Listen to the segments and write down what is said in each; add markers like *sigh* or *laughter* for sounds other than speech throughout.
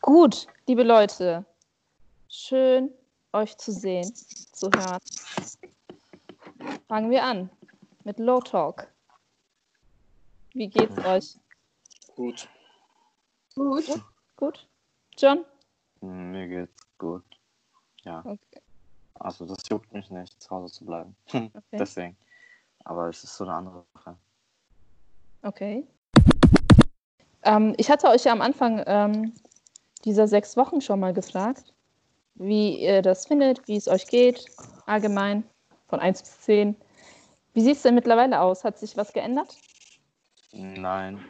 Gut, liebe Leute, schön euch zu sehen, zu hören. Fangen wir an mit Low Talk. Wie geht's euch? Gut. Gut. Gut? John? Mir geht's gut. Ja. Okay. Also das juckt mich nicht, zu Hause zu bleiben. *laughs* Okay. Deswegen. Aber es ist so eine andere Sache. okay. Ähm, ich hatte euch ja am Anfang ähm, dieser sechs Wochen schon mal gefragt, wie ihr das findet, wie es euch geht, allgemein, von 1 bis 10. Wie sieht es denn mittlerweile aus? Hat sich was geändert? Nein.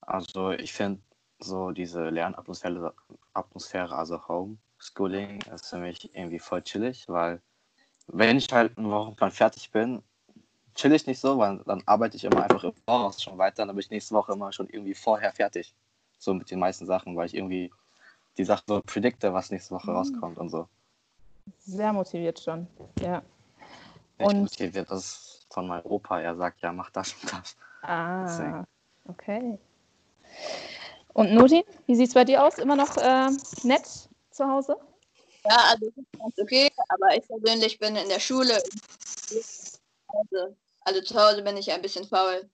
Also ich finde so diese Lernatmosphäre, Atmosphäre, also Homeschooling, ist für mich irgendwie voll chillig, weil wenn ich halt einen Wochenplan fertig bin, chill ich nicht so, weil dann arbeite ich immer einfach im Voraus schon weiter, dann bin ich nächste Woche immer schon irgendwie vorher fertig. So mit den meisten Sachen, weil ich irgendwie die Sachen so predikte, was nächste Woche rauskommt und so. Sehr motiviert schon, ja. Ich Und- motiviert das von meinem Opa, er sagt, ja, mach das und das. Ah, Deswegen. okay. Und Nudin, wie sieht es bei dir aus? Immer noch äh, nett zu Hause? Ja, also ganz okay, aber ich persönlich bin in der Schule. Also, also zu Hause bin ich ein bisschen faul.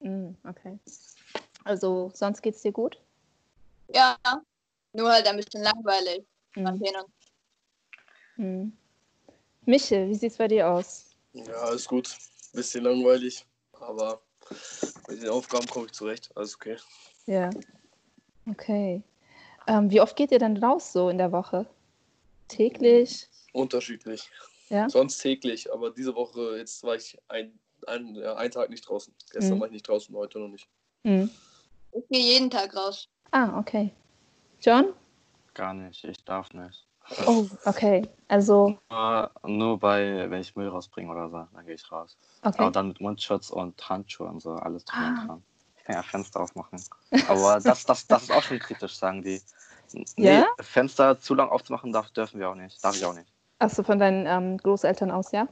Mm, okay. Also sonst geht es dir gut? Ja, nur halt ein bisschen langweilig. Mm. Mm. Michel, wie sieht es bei dir aus? Ja, alles gut. Bisschen langweilig, aber mit den Aufgaben komme ich zurecht. Alles okay. Ja. Okay. Ähm, wie oft geht ihr denn raus so in der Woche? Täglich? Unterschiedlich. Ja? Sonst täglich, aber diese Woche, jetzt war ich ein, ein, ja, einen Tag nicht draußen. Gestern Mhm. war ich nicht draußen, heute noch nicht. Mm. Ich gehe jeden Tag raus. Ah, okay. John? Gar nicht, ich darf nicht. Oh, okay. Also, Nur, nur bei, wenn ich Müll rausbringe oder so, dann gehe ich raus. okay. Aber dann mit Mundschutz und Handschuhe und so, alles drum Ah. und dran. Ich kann ja Fenster aufmachen. Aber *laughs* das, das, das ist auch schon kritisch, sagen die. Nee, Ja? Fenster zu lang aufzumachen darf, dürfen wir auch nicht. Darf ich auch nicht. Achso, von deinen ähm, Großeltern aus, ja?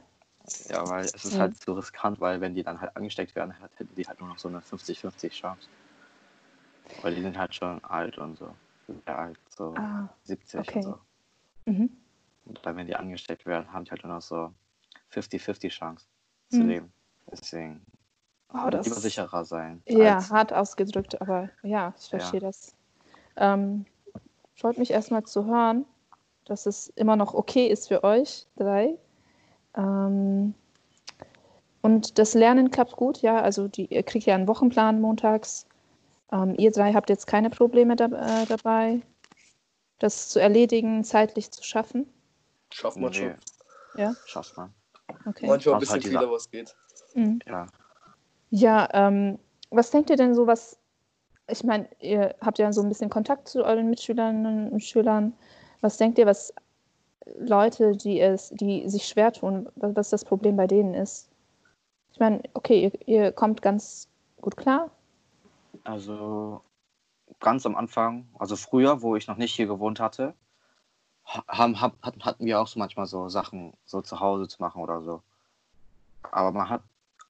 Ja, weil es ist Mhm. halt so riskant, weil wenn die dann halt angesteckt werden, halt- hätten die halt nur noch so eine 50-50 Chance. Weil die sind halt schon alt und so. Sehr alt, so Ah, 70 okay. und so. mhm. Und dann, wenn die angesteckt werden, haben die halt nur noch so 50-50 Chance zu Mhm. leben. Deswegen Oh, das lieber sicherer sein. Ja, hart ausgedrückt, aber ja, ich Ja. verstehe das. Ähm, freut mich erstmal zu hören, dass es immer noch okay ist für euch drei. Ähm, und das Lernen klappt gut, ja. Also die, ihr kriegt ja einen Wochenplan montags. Ähm, ihr drei habt jetzt keine Probleme da, äh, dabei, das zu erledigen, zeitlich zu schaffen. Schafft man Nee, schon. Ja, schafft man. okay. Manchmal ein bisschen halt viel, aber es geht. Mhm. Ja. Ja, ähm, was denkt ihr denn so, was, ich meine, ihr habt ja so ein bisschen Kontakt zu euren Mitschülerinnen und Schülern. Was denkt ihr, was Leute, die es, die sich schwer tun, was, das Problem bei denen ist? Ich meine, okay, ihr, ihr kommt ganz gut klar. Also ganz am Anfang, also früher, wo ich noch nicht hier gewohnt hatte, ha- haben, hab, hatten hatten wir auch so manchmal so Sachen so zu Hause zu machen oder so. Aber man hat,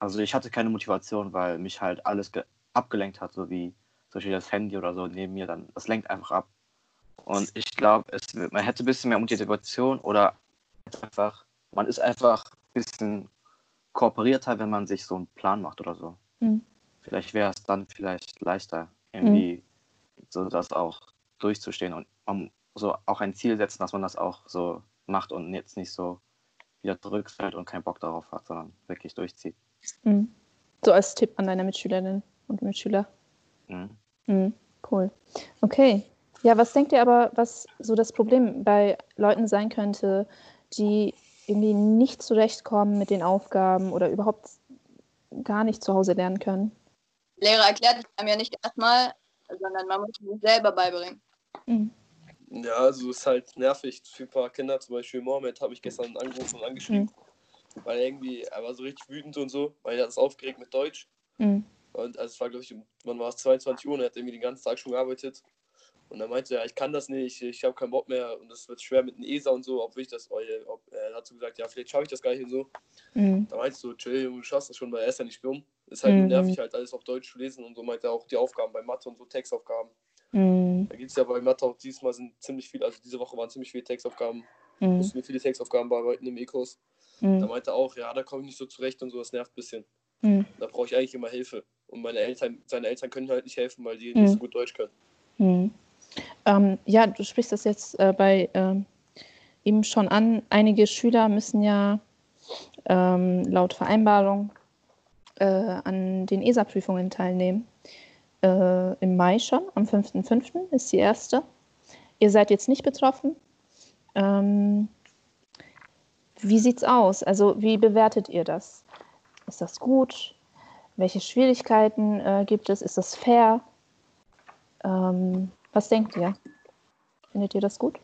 also ich hatte keine Motivation, weil mich halt alles ge- abgelenkt hat, so wie zum Beispiel das Handy oder so neben mir, dann das lenkt einfach ab. Und ich glaube, es man hätte ein bisschen mehr Motivation oder einfach, man ist einfach ein bisschen kooperierter, wenn man sich so einen Plan macht oder so Mhm. vielleicht wäre es dann vielleicht leichter, irgendwie so das auch durchzustehen und man so auch ein Ziel setzen, dass man das auch so macht und jetzt nicht so wieder zurückfällt und keinen Bock darauf hat, sondern wirklich durchzieht. Mhm. So als Tipp an deine Mitschülerinnen und Mitschüler. Mhm. Mhm, cool. Okay. Ja, was denkt ihr aber, was so das Problem bei Leuten sein könnte, die irgendwie nicht zurechtkommen mit den Aufgaben oder überhaupt gar nicht zu Hause lernen können? Lehrer erklärt es einem ja nicht erstmal, sondern man muss es selber beibringen. Mhm. Ja, also es ist halt nervig für ein paar Kinder. Zum Beispiel Mohammed habe ich gestern angerufen und angeschrieben. Mhm. Weil er irgendwie, er war so richtig wütend und so, weil er hat es aufgeregt mit Deutsch. Mhm. Und also es war, glaube ich, wann war es, 22 Uhr und er hat irgendwie den ganzen Tag schon gearbeitet. Und dann meinte er, ich kann das nicht, ich habe keinen Bock mehr und das wird schwer mit dem ESA und so, ob ich das, ob, er hat so gesagt, ja, vielleicht schaffe ich das gar nicht und so. Mhm. Da meinte ich so, chill, du schaffst das schon, weil er ist ja nicht dumm. Ist halt Mhm. nervig, halt alles auf Deutsch zu lesen und so meinte er auch die Aufgaben bei Mathe und so Textaufgaben. Mhm. Da gibt es ja bei Mathe auch diesmal sind ziemlich viele, also diese Woche waren ziemlich viele Textaufgaben. Mhm. Mussten wir viele Textaufgaben bearbeiten im E-Kurs. Da Mhm. meinte er auch, ja, da komme ich nicht so zurecht und so, das nervt ein bisschen. Mhm. Da brauche ich eigentlich immer Hilfe. Und meine Eltern, seine Eltern können halt nicht helfen, weil die Mhm. nicht so gut Deutsch können. Mhm. Ähm, ja, du sprichst das jetzt äh, bei ähm, ihm schon an. Einige Schüler müssen ja ähm, laut Vereinbarung äh, an den ESA-Prüfungen teilnehmen. Äh, Im Mai schon, am 5.5. ist die erste. Ihr seid jetzt nicht betroffen. Ähm, wie sieht's aus? Also, wie bewertet ihr das? Ist das gut? Welche Schwierigkeiten äh, gibt es? Ist das fair? Ähm, was denkt ihr? Findet ihr das gut?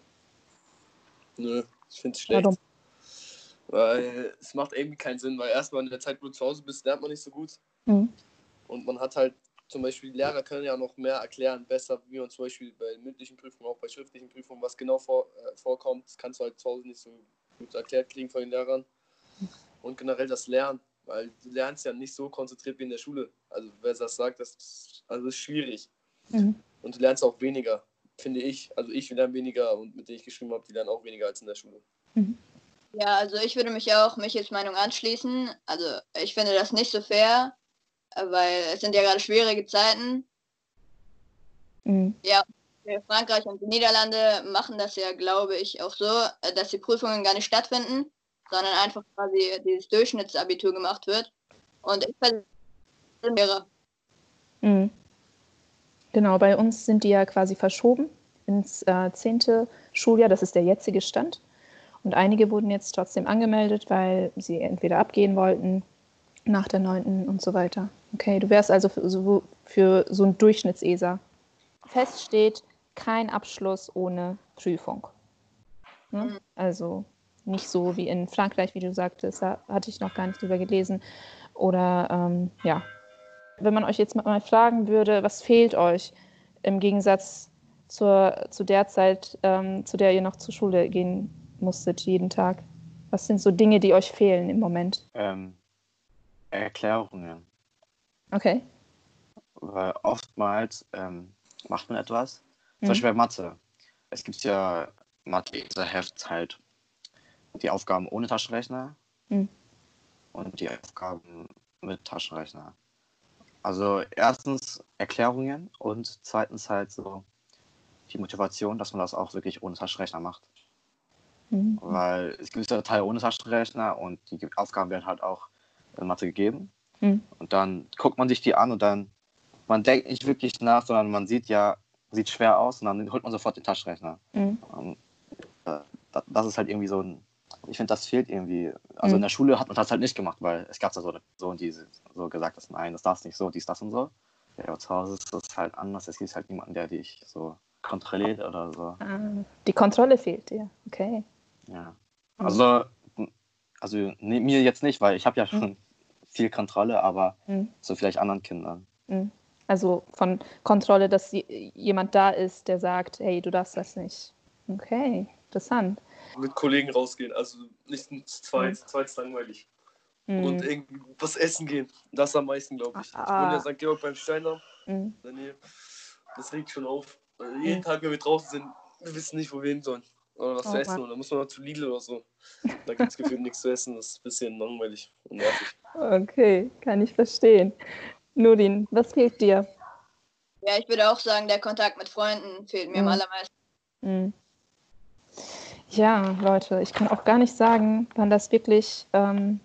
Nö, ich finde es schlecht. Warum? Weil es macht irgendwie keinen Sinn, weil erstmal in der Zeit, wo du zu Hause bist, lernt man nicht so gut. Mhm. Und man hat halt zum Beispiel, die Lehrer können ja noch mehr erklären, besser, wie man zum Beispiel bei mündlichen Prüfungen, auch bei schriftlichen Prüfungen, was genau vor, äh, vorkommt. Das kannst du halt zu Hause nicht so gut erklärt kriegen von den Lehrern. Und generell das Lernen, weil du lernst ja nicht so konzentriert wie in der Schule. Also wer das sagt, das ist, also das ist schwierig. Mhm. Und du lernst auch weniger, finde ich. Also ich lerne weniger und mit denen ich geschrieben habe, die lernen auch weniger als in der Schule. Ja, also ich würde mich auch Michels Meinung anschließen. Also ich finde das nicht so fair, weil es sind ja gerade schwierige Zeiten. Mhm. Frankreich und die Niederlande machen das ja, glaube ich, auch so, äh, dass die Prüfungen gar nicht stattfinden, sondern einfach quasi dieses Durchschnittsabitur gemacht wird. Und ich wäre Mhm. Genau, bei uns sind die ja quasi verschoben ins äh, zehnte Schuljahr. Das ist der jetzige Stand. Und einige wurden jetzt trotzdem angemeldet, weil sie entweder abgehen wollten nach der neunten und so weiter. Okay, du wärst also für so, für so ein Durchschnitts-ESA. Fest steht, kein Abschluss ohne Prüfung. Ne? Mhm. Also nicht so wie in Frankreich, wie du sagtest, da hatte ich noch gar nicht drüber gelesen. Oder ähm, ja, wenn man euch jetzt mal fragen würde, was fehlt euch im Gegensatz zur, zu der Zeit, ähm, zu der ihr noch zur Schule gehen musstet, jeden Tag? Was sind so Dinge, die euch fehlen im Moment? Ähm, Erklärungen. Okay. Weil oftmals ähm, macht man etwas, Mhm. zum Beispiel bei Mathe. Es gibt ja Mathe, Heft halt die Aufgaben ohne Taschenrechner Mhm. und die Aufgaben mit Taschenrechner. Also erstens Erklärungen und zweitens halt so die Motivation, dass man das auch wirklich ohne Taschenrechner macht. Mhm. Weil es gibt ja Teile ohne Taschenrechner und die Aufgaben werden halt auch in Mathe gegeben. Mhm. Und dann guckt man sich die an und dann, man denkt nicht wirklich nach, sondern man sieht ja, sieht schwer aus und dann holt man sofort den Taschenrechner. Mhm. Und, äh, da- das ist halt irgendwie so ein, ich finde, das fehlt irgendwie. Also Mhm. in der Schule hat man das halt nicht gemacht, weil es gab da so eine Person, die so gesagt hat, nein, das darfst nicht so, dies, das und so. Ja, aber zu Hause ist das halt anders. Es gibt halt niemanden, der dich so kontrolliert oder so. Ah, die Kontrolle fehlt dir. Okay. Ja. Mhm. Also, also ne, mir jetzt nicht, weil ich habe ja schon viel Kontrolle, aber Mhm. so vielleicht anderen Kindern. Mhm. Also von Kontrolle, dass je- jemand da ist, der sagt, hey, du darfst das nicht. Okay, interessant. Mit Kollegen rausgehen, also nicht zu zweit, zu zweit ist langweilig. Mhm. Und irgendwie was essen gehen, das am meisten, glaube ich. Ich Ah. wohne ja in St. Georg beim Steiner, Mhm. Das regt schon auf. Also jeden Tag, wenn wir draußen sind, wir wissen nicht, wo wir hin sollen. Oder was Oh zu essen, Mann. oder muss man noch zu Lidl oder so. Da gibt es *laughs* gefühlt nichts zu essen, das ist ein bisschen langweilig und nervig. Okay, kann ich verstehen. Nudin, was fehlt dir? Ja, ich würde auch sagen, der Kontakt mit Freunden fehlt mir am Mhm. allermeisten. Mhm. Ja, Leute, ich kann auch gar nicht sagen, wann das wirklich ähm,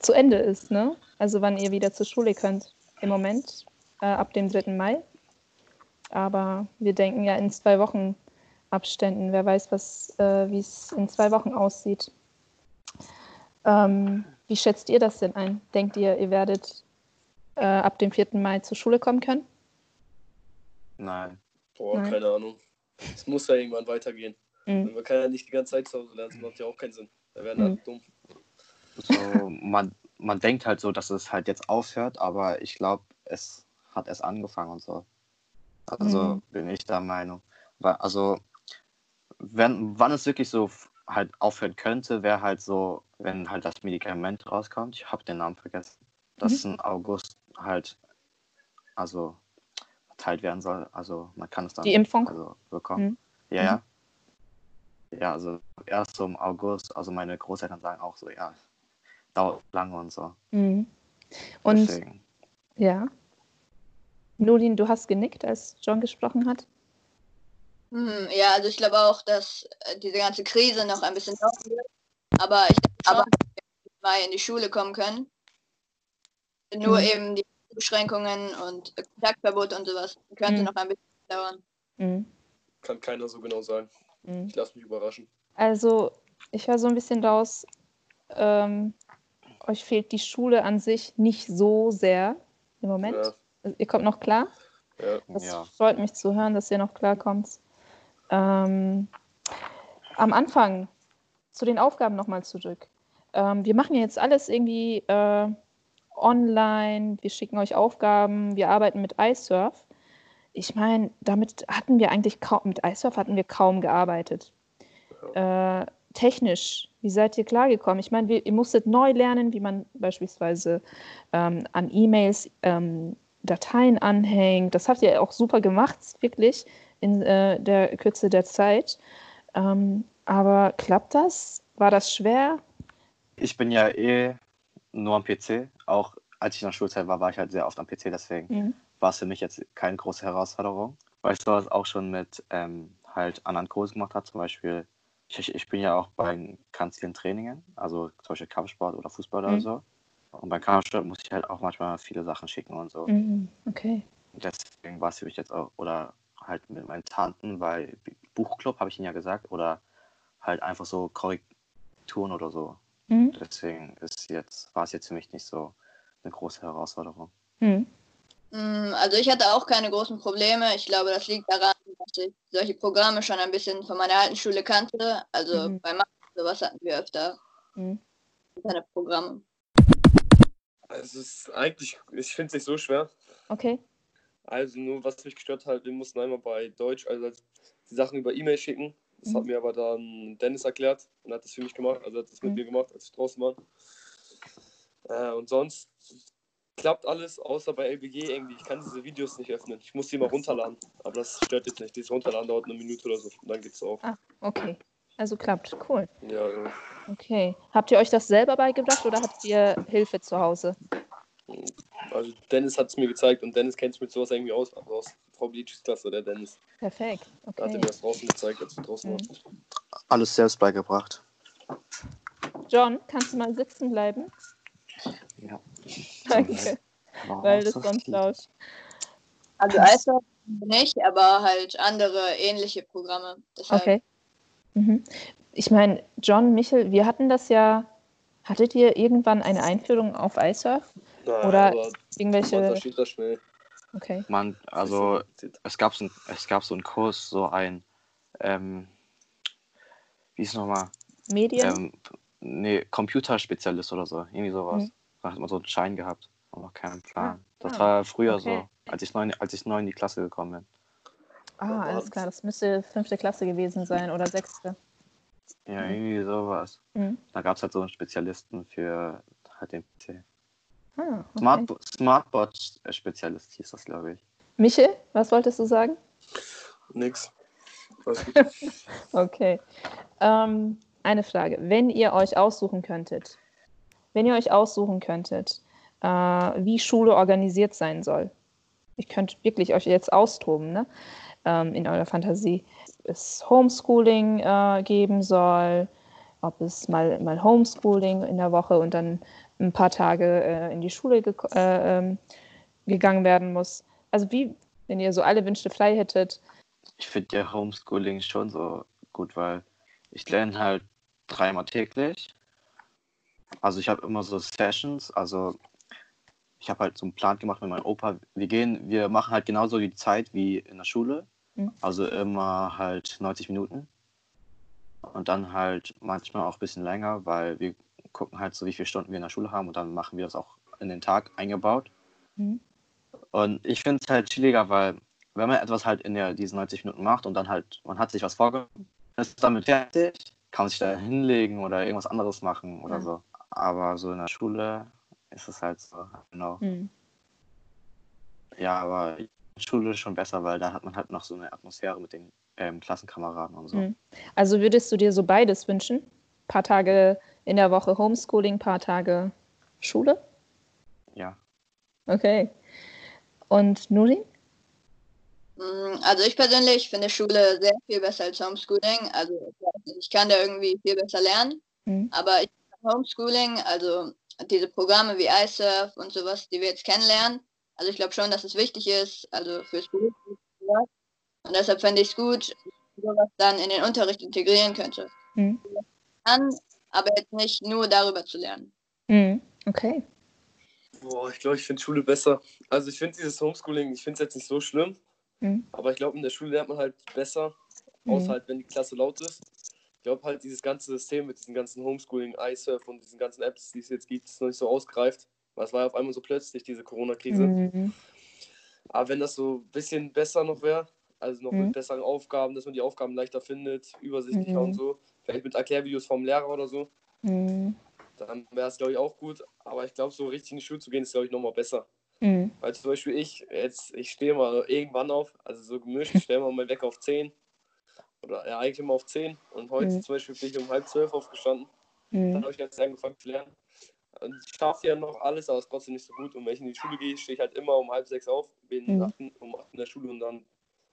zu Ende ist, ne? Also wann ihr wieder zur Schule könnt. Im Moment, äh, ab dem 3. Mai. Aber wir denken ja in zwei Wochen Abständen. Wer weiß, was, äh, wie es in zwei Wochen aussieht. Ähm, wie schätzt ihr das denn ein? Denkt ihr, ihr werdet äh, ab dem 4. Mai zur Schule kommen können? Nein. Boah, Nein. keine Ahnung. Es muss ja irgendwann weitergehen. Mhm. Man kann ja nicht die ganze Zeit zu Hause lernen, das macht ja auch keinen Sinn. Da werden Mhm. halt dumm. So, man, man denkt halt so, dass es halt jetzt aufhört, aber ich glaube, es hat erst angefangen und so. Also Mhm. bin ich der Meinung. Weil, also, wenn, wann es wirklich so halt aufhören könnte, wäre halt so, wenn halt das Medikament rauskommt. Ich habe den Namen vergessen. Das im August halt, also verteilt werden soll. Also man kann es dann Die Impfung? also, bekommen. Mhm. Ja, ja. Ja, also erst so im August, also meine Großeltern sagen auch so, ja, dauert lange und so. Mhm. Und Deswegen. ja. Nolin, du hast genickt, als John gesprochen hat. Hm, ja, also ich glaube auch, dass äh, diese ganze Krise noch ein bisschen dauern wird. Aber ich schon, dass wir mal in die Schule kommen können. Nur Mhm. eben die Beschränkungen und Kontaktverbot und sowas könnte Mhm. noch ein bisschen dauern. Mhm. Kann keiner so genau sagen. Mhm. Ich lasse mich überraschen. Also, ich höre so ein bisschen raus, ähm, euch fehlt die Schule an sich nicht so sehr im Moment. Ja, Also, ihr kommt noch klar. ja. Das Ja. freut mich zu hören, dass ihr noch klarkommt. Ähm, am Anfang zu den Aufgaben nochmal zurück. Ähm, wir machen ja jetzt alles irgendwie äh, online. Wir schicken euch Aufgaben. Wir arbeiten mit iSurf. Ich meine, damit hatten wir eigentlich kaum, mit iSurf hatten wir kaum gearbeitet. Äh, technisch, wie seid ihr klargekommen? Ich meine, wir- ihr musstet neu lernen, wie man beispielsweise ähm, an E-Mails ähm, Dateien anhängt. Das habt ihr auch super gemacht, wirklich, in äh, der Kürze der Zeit. Ähm, aber klappt das? War das schwer? Ich bin ja eh nur am PC. Auch als ich in der Schulzeit war, war ich halt sehr oft am PC, deswegen Mhm. war es für mich jetzt keine große Herausforderung. Weil ich sowas auch schon mit ähm, halt anderen Kursen gemacht habe. Zum Beispiel, ich, ich bin ja auch bei ganz vielen Trainingen, also zum Beispiel Kampfsport oder Fußball oder Mhm. so. Und beim Kampfsport muss ich halt auch manchmal viele Sachen schicken und so. Mhm. Okay. Deswegen war es für mich jetzt auch, oder halt mit meinen Tanten, weil Buchclub habe ich ihnen ja gesagt, oder halt einfach so Korrekturen oder so. Mhm. Deswegen ist jetzt, war es jetzt für mich nicht so eine große Herausforderung. Mhm. Hm, Also ich hatte auch keine großen Probleme. Ich glaube, das liegt daran, dass ich solche Programme schon ein bisschen von meiner alten Schule kannte. Also Mhm. bei Mathe sowas hatten wir öfter Mhm. Internetprogramme. Also es ist eigentlich, ich finde es nicht so schwer. Okay. Also nur was mich gestört hat, wir mussten einmal bei Deutsch, also die Sachen über E-Mail schicken. Das hat Mhm. mir aber dann Dennis erklärt und hat das für mich gemacht, also hat das mit Mhm. mir gemacht, als ich draußen war. Äh, und sonst klappt alles, außer bei LBG irgendwie. Ich kann diese Videos nicht öffnen. Ich muss die mal runterladen. Aber das stört jetzt nicht. Dieses Runterladen dauert eine Minute oder so. Und dann geht's auch. Ah, okay. Also klappt. Cool. Ja, ja. Okay. Habt ihr euch das selber beigebracht oder habt ihr Hilfe zu Hause? Also Dennis hat es mir gezeigt und Dennis kennt sich mit sowas irgendwie aus. Aus Frau Bleach's Klasse, der Dennis. Perfekt. Da hat er Okay. mir das draußen gezeigt, als wir draußen Mhm. waren. Alles selbst beigebracht. John, kannst du mal sitzen bleiben? Ja. Danke. Weil das sonst laut. Also iSurf nicht, aber halt andere ähnliche Programme. Deshalb Okay. Mhm. Ich meine, John, Michel, wir hatten das ja. Hattet ihr irgendwann eine Einführung auf iSurf? Na, Oder aber man irgendwelche. das schnell. Okay. Man, also es gab so, ein, es gab so einen Kurs, so ein, ähm, wie ist nochmal? Medien? Ähm, nee, Computerspezialist oder so, irgendwie sowas. Mhm. Da hat man so einen Schein gehabt, aber noch keinen Plan. Ah, das ah, war früher okay. so, als ich, neu, als ich neu in die Klasse gekommen bin. ah, alles klar. Das müsste fünfte Klasse gewesen sein oder sechste. Ja, Mhm. irgendwie sowas. Mhm. Da gab es halt so einen Spezialisten für halt den PC. Ah, okay. Smart, Smartboard-Spezialist hieß das, glaube ich. Michel, was wolltest du sagen? Nix. *laughs* Okay. Ähm, eine Frage. Wenn ihr euch aussuchen könntet, wenn ihr euch aussuchen könntet, äh, wie Schule organisiert sein soll, ihr könnt wirklich euch jetzt austoben, ne? ähm, in eurer Fantasie, es Homeschooling äh, geben soll, ob es mal, mal Homeschooling in der Woche und dann ein paar Tage äh, in die Schule geko- äh, ähm, gegangen werden muss. Also wie, wenn ihr so alle Wünsche frei hättet. Ich finde ja Homeschooling schon so gut, weil ich lerne halt dreimal täglich. Also ich habe immer so Sessions, also ich habe halt so einen Plan gemacht mit meinem Opa. Wir gehen, wir machen halt genauso die Zeit wie in der Schule. Mhm. Also immer halt 90 Minuten. Und dann halt manchmal auch ein bisschen länger, weil wir gucken halt so, wie viele Stunden wir in der Schule haben und dann machen wir das auch in den Tag eingebaut. Mhm. Und ich finde es halt chilliger, weil wenn man etwas halt in der, diesen 90 Minuten macht und dann halt, man hat sich was vorgenommen, ist damit fertig, kann man sich da hinlegen oder irgendwas anderes machen oder Ja. so. Aber so in der Schule ist es halt so, genau. Hm. Ja, aber Schule ist schon besser, weil da hat man halt noch so eine Atmosphäre mit den ähm, Klassenkameraden und so. Mhm. Also würdest du dir so beides wünschen? paar Tage in der Woche Homeschooling, paar Tage Schule? Ja. Okay. Und Nurin? Mm, Also ich persönlich finde Schule sehr viel besser als Homeschooling. Also ich kann da irgendwie viel besser lernen. Mhm. Aber ich Homeschooling, also diese Programme wie iSurf und sowas, die wir jetzt kennenlernen, also ich glaube schon, dass es wichtig ist, also fürs Beruf. Und deshalb fände ich es gut, wenn man sowas dann in den Unterricht integrieren könnte. Mhm. Kann, aber jetzt nicht nur darüber zu lernen. Mhm. Okay. Boah, ich glaube, ich finde Schule besser. Also ich finde dieses Homeschooling, ich finde es jetzt nicht so schlimm, Mhm. aber ich glaube, in der Schule lernt man halt besser, Mhm. außer halt, wenn die Klasse laut ist. Ich glaube halt, dieses ganze System mit diesen ganzen Homeschooling, iSurf und diesen ganzen Apps, die es jetzt gibt, ist noch nicht so ausgereift. Weil es war ja auf einmal so plötzlich, diese Corona-Krise. Mhm. Aber wenn das so ein bisschen besser noch wäre, also noch Mhm. mit besseren Aufgaben, dass man die Aufgaben leichter findet, übersichtlicher Mhm. und so, vielleicht mit Erklärvideos vom Lehrer oder so, Mhm. dann wäre es, glaube ich, auch gut. Aber ich glaube, so richtig in die Schule zu gehen, ist, glaube ich, nochmal besser. Mhm. Weil zum Beispiel ich, jetzt, ich stehe mal irgendwann auf, also so gemischt, ich stelle mal meinen Wecker auf 10. Oder ja, eigentlich immer auf 10. Und heute Mhm. zum Beispiel bin ich um halb zwölf aufgestanden. Dann Mhm. habe ich ganz angefangen zu lernen. Und ich schaffe ja noch alles, aber es ist trotzdem nicht so gut. Und wenn ich in die Schule gehe, stehe ich halt immer um halb sechs auf, bin Mhm. um acht in der Schule und dann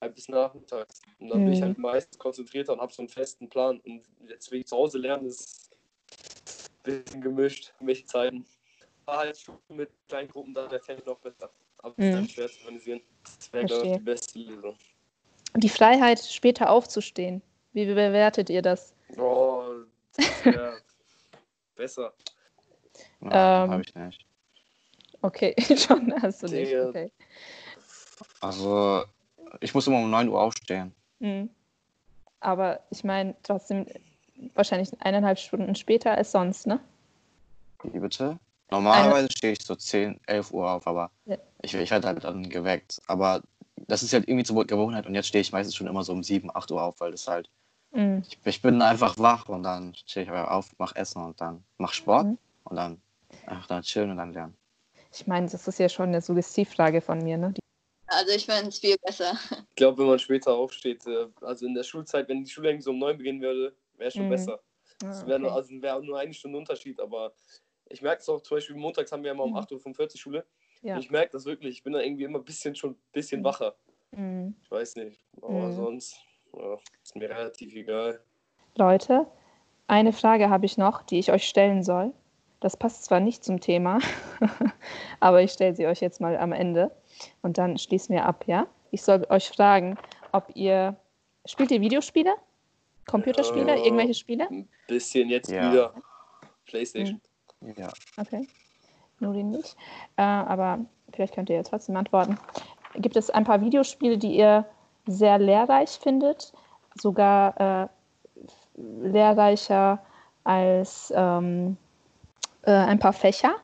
bis nachmittags. Und dann bin ich Mhm. halt meistens konzentrierter und habe so einen festen Plan. Und jetzt, wenn ich zu Hause lerne, ist ein bisschen gemischt, welche Zeiten. Aber halt Schule mit kleinen Gruppen, da wäre ich noch besser. Aber das ist Mhm. halt schwer zu organisieren. Das wäre, glaube ich, die beste Lösung. Die Freiheit, später aufzustehen. Wie bewertet ihr das? Oh, das wäre *laughs* besser. Ja, Ähm, habe ich nicht. Okay, *laughs* schon hast du nicht. Okay. Also, ich muss immer um 9 Uhr aufstehen. Mhm. Aber ich meine trotzdem wahrscheinlich eineinhalb Stunden später als sonst, ne? Wie bitte? Normalerweise stehe ich so 10, 11 Uhr auf, aber Ja. ich, ich werde halt dann geweckt. Aber das ist halt irgendwie zur Gewohnheit und jetzt stehe ich meistens schon immer so um 7, 8 Uhr auf, weil das halt, Mhm. ich, ich bin einfach wach und dann stehe ich auf, mache Essen und dann mache Sport Mhm. und dann einfach dann chillen und dann lernen. Ich meine, das ist ja schon eine Suggestivfrage von mir, ne? Die, Also ich fände es viel besser. Ich glaube, wenn man später aufsteht, äh, also in der Schulzeit, wenn die Schule eigentlich so um neun beginnen würde, wäre schon Mhm. besser. Es wäre nur, also wär nur eine Stunde Unterschied, aber ich merke es auch, zum Beispiel montags haben wir ja immer um Mhm. 8.45 Uhr Schule. ja. Und ich merke das wirklich, ich bin da irgendwie immer ein bisschen schon ein bisschen Mhm. wacher. Mhm. Ich weiß nicht. Aber Mhm. sonst ja, ist mir relativ egal. Leute, eine Frage habe ich noch, die ich euch stellen soll. Das passt zwar nicht zum Thema, *laughs* aber ich stelle sie euch jetzt mal am Ende und dann schließen wir ab, ja? Ich soll euch fragen, ob ihr spielt ihr Videospiele? Computerspiele? Ja. Irgendwelche Spiele? Ein bisschen jetzt Ja. wieder. Playstation. Ja. Okay. Nur den nicht. Äh, aber vielleicht könnt ihr ja trotzdem antworten. Gibt es ein paar Videospiele, die ihr sehr lehrreich findet? Sogar äh, lehrreicher als ähm, äh, ein paar Fächer?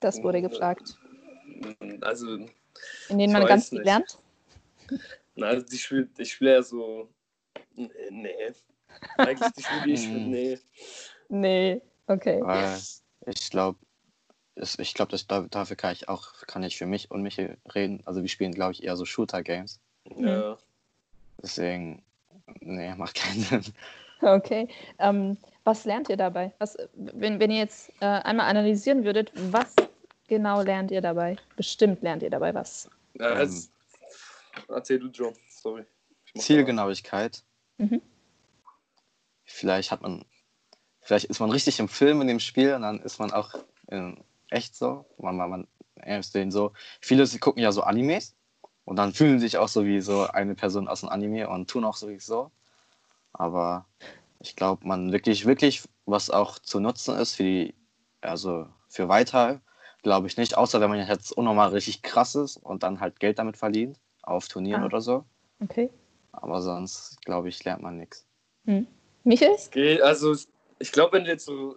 Das wurde Äh, gefragt. Also, In denen ich man ganz viel nicht. lernt? na, also die Spiele, ich spiele ja so. Nee. nee. Eigentlich die ich spiele, Mhm. *laughs* nee. Nee. Okay. Weil ich glaube, ich glaube, dafür kann ich auch, kann ich für mich und mich reden. Also wir spielen, glaube ich, eher so Shooter-Games. Mhm. Ja. Deswegen, nee, macht keinen Sinn. Okay. Ähm, was lernt ihr dabei? Was, wenn, wenn ihr jetzt äh, einmal analysieren würdet, was genau lernt ihr dabei? Bestimmt lernt ihr dabei was. ja Ähm. erzähl du, John. Sorry. Zielgenauigkeit. Mhm. Vielleicht hat man, vielleicht ist man richtig im Film in dem Spiel und dann ist man auch in echt so. Man, man, man er ist den so. Viele sie gucken ja so Animes und dann fühlen sich auch so wie so eine Person aus dem Anime und tun auch sowieso. Aber ich glaube, man wirklich, wirklich, was auch zu nutzen ist für die, also für weiter, glaube ich nicht, außer wenn man jetzt unnormal richtig krass ist und dann halt Geld damit verdient, auf Turnieren Ah. oder so. Okay. Aber sonst, glaube ich, lernt man nichts. Hm. Michael? Es geht, also ich glaube, wenn du jetzt so,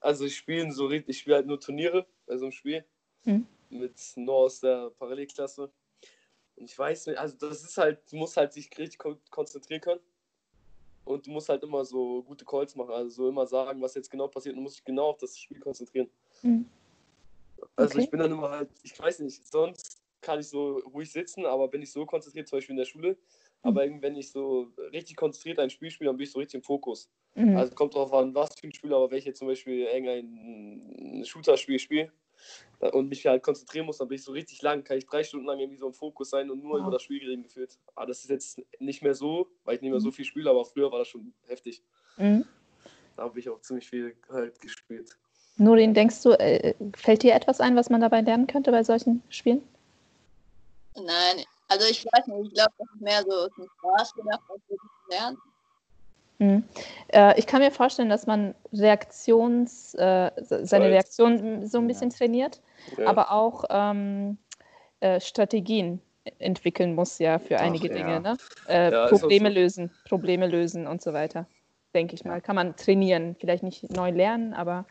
also ich spiele so, ich spiele halt nur Turniere bei so einem Spiel Mhm. mit nur aus der Parallelklasse. Und ich weiß nicht, also das ist halt, du musst halt sich richtig kon konzentrieren können. Und du musst halt immer so gute Calls machen, also so immer sagen, was jetzt genau passiert. Und du musst dich genau auf das Spiel konzentrieren. Mhm. Also Okay. ich bin dann immer halt, ich weiß nicht, sonst kann ich so ruhig sitzen, aber bin ich so konzentriert, zum Beispiel in der Schule. Aber irgendwie, wenn ich so richtig konzentriert ein Spiel spiele, dann bin ich so richtig im Fokus. Mhm. Also kommt drauf an, was für ein Spiel, aber wenn ich jetzt zum Beispiel irgendein Shooter-Spiel spiele und mich halt konzentrieren muss, dann bin ich so richtig lang, kann ich drei Stunden lang irgendwie so im Fokus sein und nur Wow. über das Spiel reden gefühlt. Aber das ist jetzt nicht mehr so, weil ich nicht mehr Mhm. so viel spiele, aber früher war das schon heftig. Mhm. Da habe ich auch ziemlich viel halt gespielt. Nurin, denkst du, äh, fällt dir etwas ein, was man dabei lernen könnte bei solchen Spielen? Nein, also ich weiß nicht, ich glaube, das ist mehr so zum Spaß gedacht, als wirklich lernen. Mhm. Äh, ich kann mir vorstellen, dass man Reaktions, äh, se- seine. Reaktion so ein Ja. bisschen trainiert, Ja. aber auch ähm, äh, Strategien entwickeln muss ja für Ach, einige ja. Dinge. Ne? Äh, Ja, Probleme so. lösen, Probleme lösen und so weiter. Denke ich Ja. mal. Kann man trainieren, vielleicht nicht neu lernen, aber,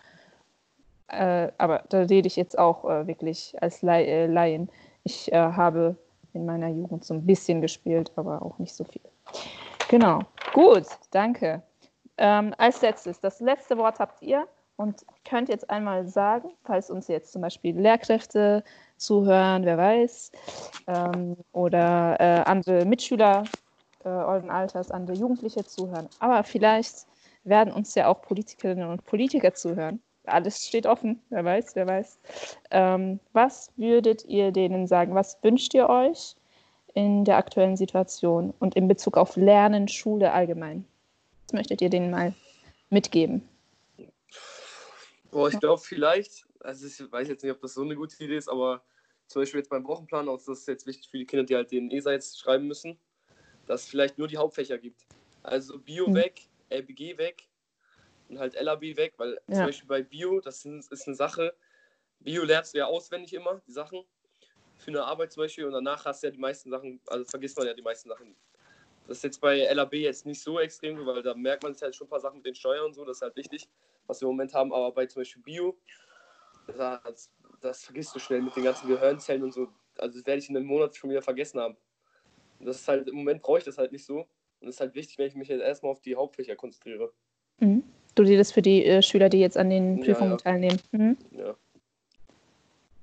äh, aber da rede ich jetzt auch äh, wirklich als Lai Laien. Ich habe in meiner Jugend so ein bisschen gespielt, aber auch nicht so viel. Genau. Gut, danke. Ähm, als letztes, das letzte Wort habt ihr und könnt jetzt einmal sagen, falls uns jetzt zum Beispiel Lehrkräfte zuhören, wer weiß, ähm, oder äh, andere Mitschüler äh, euren Alters, andere Jugendliche zuhören. Aber vielleicht werden uns ja auch Politikerinnen und Politiker zuhören. Alles steht offen, wer weiß, wer weiß. Ähm, was würdet ihr denen sagen? Was wünscht ihr euch in der aktuellen Situation und in Bezug auf Lernen, Schule allgemein? Was möchtet ihr denen mal mitgeben? Boah, ich glaube vielleicht, also ich weiß jetzt nicht, ob das so eine gute Idee ist, aber zum Beispiel jetzt beim Wochenplan, auch das ist jetzt wichtig für die Kinder, die halt den ESA jetzt schreiben müssen, dass es vielleicht nur die Hauptfächer gibt. Also Bio Mhm. weg, LBG weg und halt LAB weg, weil Ja. zum Beispiel bei Bio, das ist eine Sache, Bio lernst du ja auswendig immer, die Sachen, für eine Arbeit zum Beispiel und danach hast du ja die meisten Sachen, also vergisst man ja die meisten Sachen. Das ist jetzt bei LAB jetzt nicht so extrem, weil da merkt man sich halt schon ein paar Sachen mit den Steuern und so, das ist halt wichtig, was wir im Moment haben, aber bei zum Beispiel Bio, das, das vergisst du schnell mit den ganzen Gehirnzellen und so. Also das werde ich in einem Monat schon wieder vergessen haben. Und das ist halt, im Moment brauche ich das halt nicht so. Und es ist halt wichtig, wenn ich mich jetzt erstmal auf die Hauptfächer konzentriere. Mhm. Du redest für die äh, Schüler, die jetzt an den Ja, Prüfungen ja. teilnehmen. Mhm. Ja.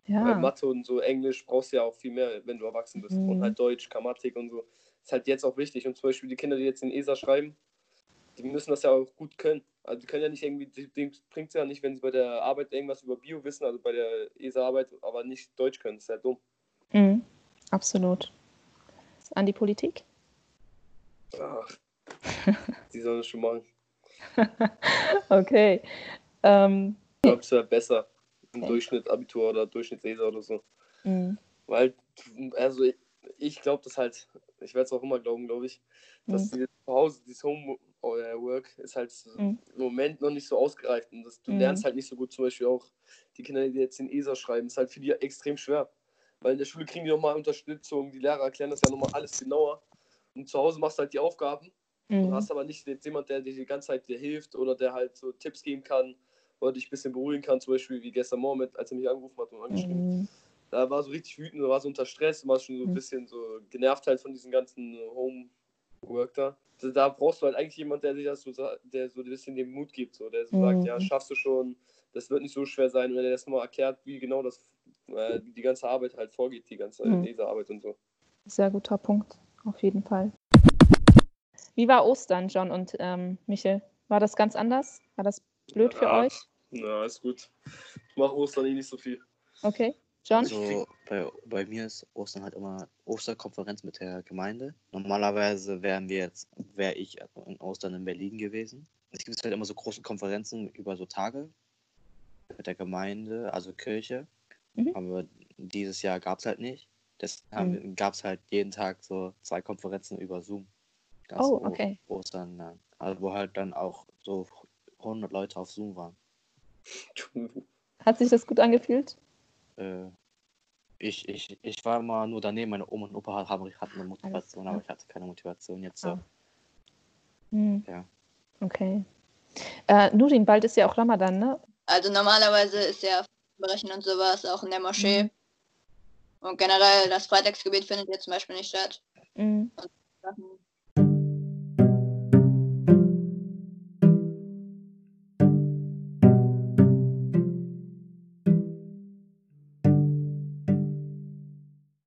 Ja. Weil Mathe und so Englisch brauchst du ja auch viel mehr, wenn du erwachsen bist. Mhm. Und halt Deutsch, Grammatik und so. Ist halt jetzt auch wichtig. Und zum Beispiel die Kinder, die jetzt in ESA schreiben, die müssen das ja auch gut können. Also die können ja nicht irgendwie, dem bringt es ja nicht, wenn sie bei der Arbeit irgendwas über Bio wissen, also bei der ESA-Arbeit, aber nicht Deutsch können. Das ist halt dumm. Mhm. Absolut. An die Politik? Ach, die sollen es schon machen. *laughs* Okay. Ähm, Ich glaube, es wäre besser im Okay. Durchschnitt Abitur oder Durchschnitt ESA oder so. mhm. Weil, also ich, ich glaube das halt, ich werde es auch immer glauben, glaube ich, dass Mhm. dieses Zuhause, dieses Homework ist halt Mhm. im Moment noch nicht so ausgereift. Und das, du Mhm. lernst halt nicht so gut, zum Beispiel auch die Kinder, die jetzt in ESA schreiben, ist halt für die extrem schwer. Weil in der Schule kriegen die nochmal Unterstützung, die Lehrer erklären das ja nochmal alles genauer. Und zu Hause machst du halt die Aufgaben und Mhm. hast aber nicht jetzt jemand, der dir die ganze Zeit dir hilft oder der halt so Tipps geben kann oder dich ein bisschen beruhigen kann, zum Beispiel wie gestern Morgen, als er mich angerufen hat und angeschrieben. Mhm. Da war so richtig wütend, war so unter Stress, war schon so ein Mhm. bisschen so genervt halt von diesem ganzen Homework da. Da- Da brauchst du halt eigentlich jemand, der sich das so, der so ein bisschen den Mut gibt, so, der so Mhm. sagt, ja, schaffst du schon, das wird nicht so schwer sein, wenn er das nochmal erklärt, wie genau das, äh, die ganze Arbeit halt vorgeht, die ganze Mhm. Lesearbeit und so. Sehr guter Punkt, auf jeden Fall. Wie war Ostern, John und ähm, Michel? War das ganz anders? War das blöd für Ja. euch? Ja, ist gut. Ich mache Ostern eh nicht so viel. Okay. John? Also bei, bei mir ist Ostern halt immer Osterkonferenz mit der Gemeinde. Normalerweise wären wir jetzt, wäre ich in Ostern in Berlin gewesen. Es gibt halt immer so große Konferenzen über so Tage mit der Gemeinde, also Kirche. Mhm. Aber dieses Jahr gab es halt nicht. Deshalb gab es halt jeden Tag so zwei Konferenzen über Zoom. Das Oh, okay. Ostern. Also wo halt dann auch so 100 Leute auf Zoom waren. Hat sich das gut angefühlt? Äh, ich, ich, ich war mal nur daneben, meine Oma und Opa haben, hatten eine Motivation, aber ich hatte keine Motivation jetzt. So. Ah. Hm. Ja. Okay. Äh, Nurin, bald ist ja auch Ramadan, ne? Also normalerweise ist ja Brechen und sowas auch in der Moschee. Mhm. Und generell das Freitagsgebet findet jetzt zum Beispiel nicht statt. Mhm. Sachen